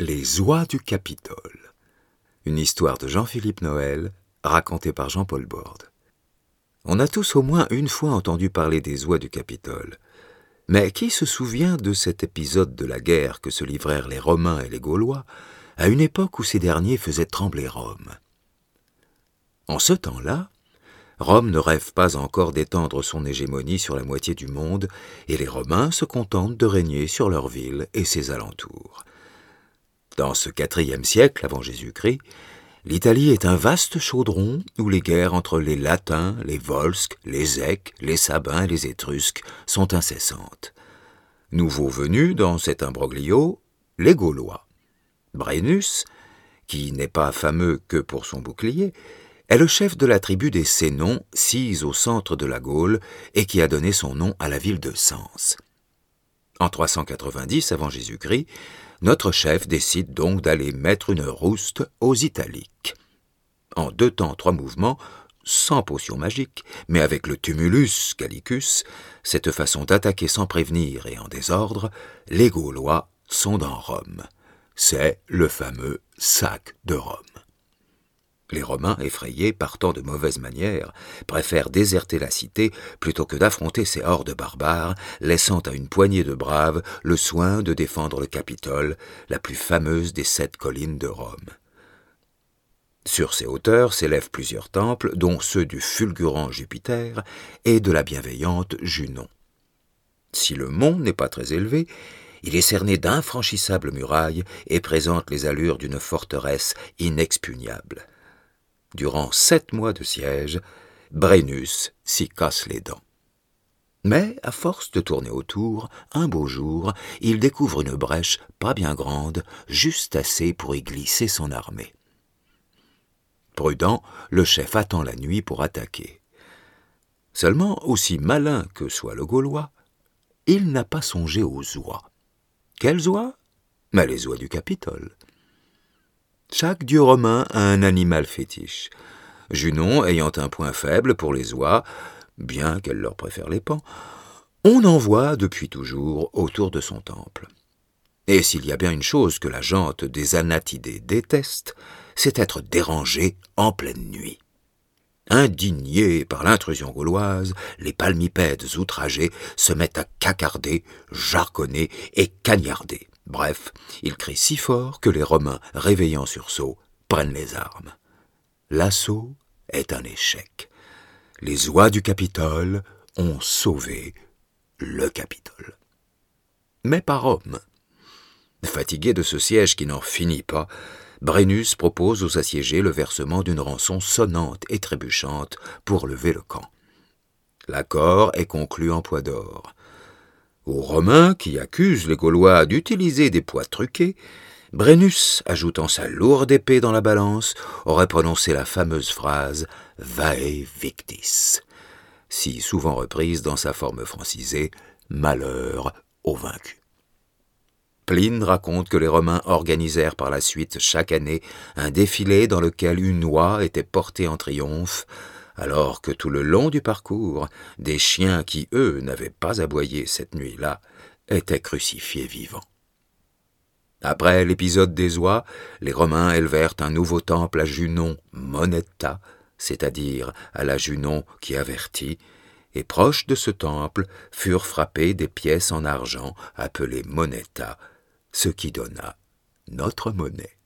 Les oies du Capitole. Une histoire de Jean-Philippe Noël, racontée par Jean-Paul Borde. On a tous au moins une fois entendu parler des oies du Capitole. Mais qui se souvient de cet épisode de la guerre que se livrèrent les Romains et les Gaulois à une époque où ces derniers faisaient trembler Rome? En ce temps-là, Rome ne rêve pas encore d'étendre son hégémonie sur la moitié du monde, et les Romains se contentent de régner sur leur ville et ses alentours. Dans ce quatrième siècle avant Jésus-Christ, l'Italie est un vaste chaudron où les guerres entre les Latins, les Volsques, les Èques, les Sabins et les Étrusques sont incessantes. Nouveau venus dans cet imbroglio, les Gaulois. Brennus, qui n'est pas fameux que pour son bouclier, est le chef de la tribu des Sénons, sise au centre de la Gaule, et qui a donné son nom à la ville de Sens. En 390 avant Jésus-Christ, notre chef décide donc d'aller mettre une rouste aux Italiques. En deux temps, trois mouvements, sans potion magique, mais avec le tumulus gallicus, cette façon d'attaquer sans prévenir et en désordre, les Gaulois sont dans Rome. C'est le fameux sac de Rome. Les Romains, effrayés, partant de mauvaise manière, préfèrent déserter la cité plutôt que d'affronter ces hordes barbares, laissant à une poignée de braves le soin de défendre le Capitole, la plus fameuse des sept collines de Rome. Sur ces hauteurs s'élèvent plusieurs temples, dont ceux du fulgurant Jupiter et de la bienveillante Junon. Si le mont n'est pas très élevé, il est cerné d'infranchissables murailles et présente les allures d'une forteresse inexpugnable. Durant sept mois de siège, Brennus s'y casse les dents. Mais, à force de tourner autour, un beau jour, il découvre une brèche pas bien grande, juste assez pour y glisser son armée. Prudent, le chef attend la nuit pour attaquer. Seulement, aussi malin que soit le Gaulois, il n'a pas songé aux oies. Quelles oies? Mais les oies du Capitole. Chaque dieu romain a un animal fétiche. Junon ayant un point faible pour les oies, bien qu'elle leur préfère les pans, on en voit depuis toujours autour de son temple. Et s'il y a bien une chose que la jante des Anatidés déteste, c'est être dérangé en pleine nuit. Indignés par l'intrusion gauloise, les palmipèdes outragés se mettent à cacarder, jargonner et cagnarder. Bref, il crie si fort que les Romains, réveillant sursaut, prennent les armes. L'assaut est un échec. Les oies du Capitole ont sauvé le Capitole. Mais pas Rome. Fatigué de ce siège qui n'en finit pas, Brennus propose aux assiégés le versement d'une rançon sonnante et trébuchante pour lever le camp. L'accord est conclu en poids d'or. Aux Romains, qui accusent les Gaulois d'utiliser des poids truqués, Brennus, ajoutant sa lourde épée dans la balance, aurait prononcé la fameuse phrase Vae victis, si souvent reprise dans sa forme francisée Malheur au vaincu. Pline raconte que les Romains organisèrent par la suite chaque année un défilé dans lequel une oie était portée en triomphe, alors que tout le long du parcours, des chiens qui, eux, n'avaient pas aboyé cette nuit-là, étaient crucifiés vivants. Après l'épisode des oies, les Romains élevèrent un nouveau temple à Junon, Monetta, c'est-à-dire à la Junon qui avertit, et proche de ce temple furent frappées des pièces en argent appelées moneta, ce qui donna notre monnaie.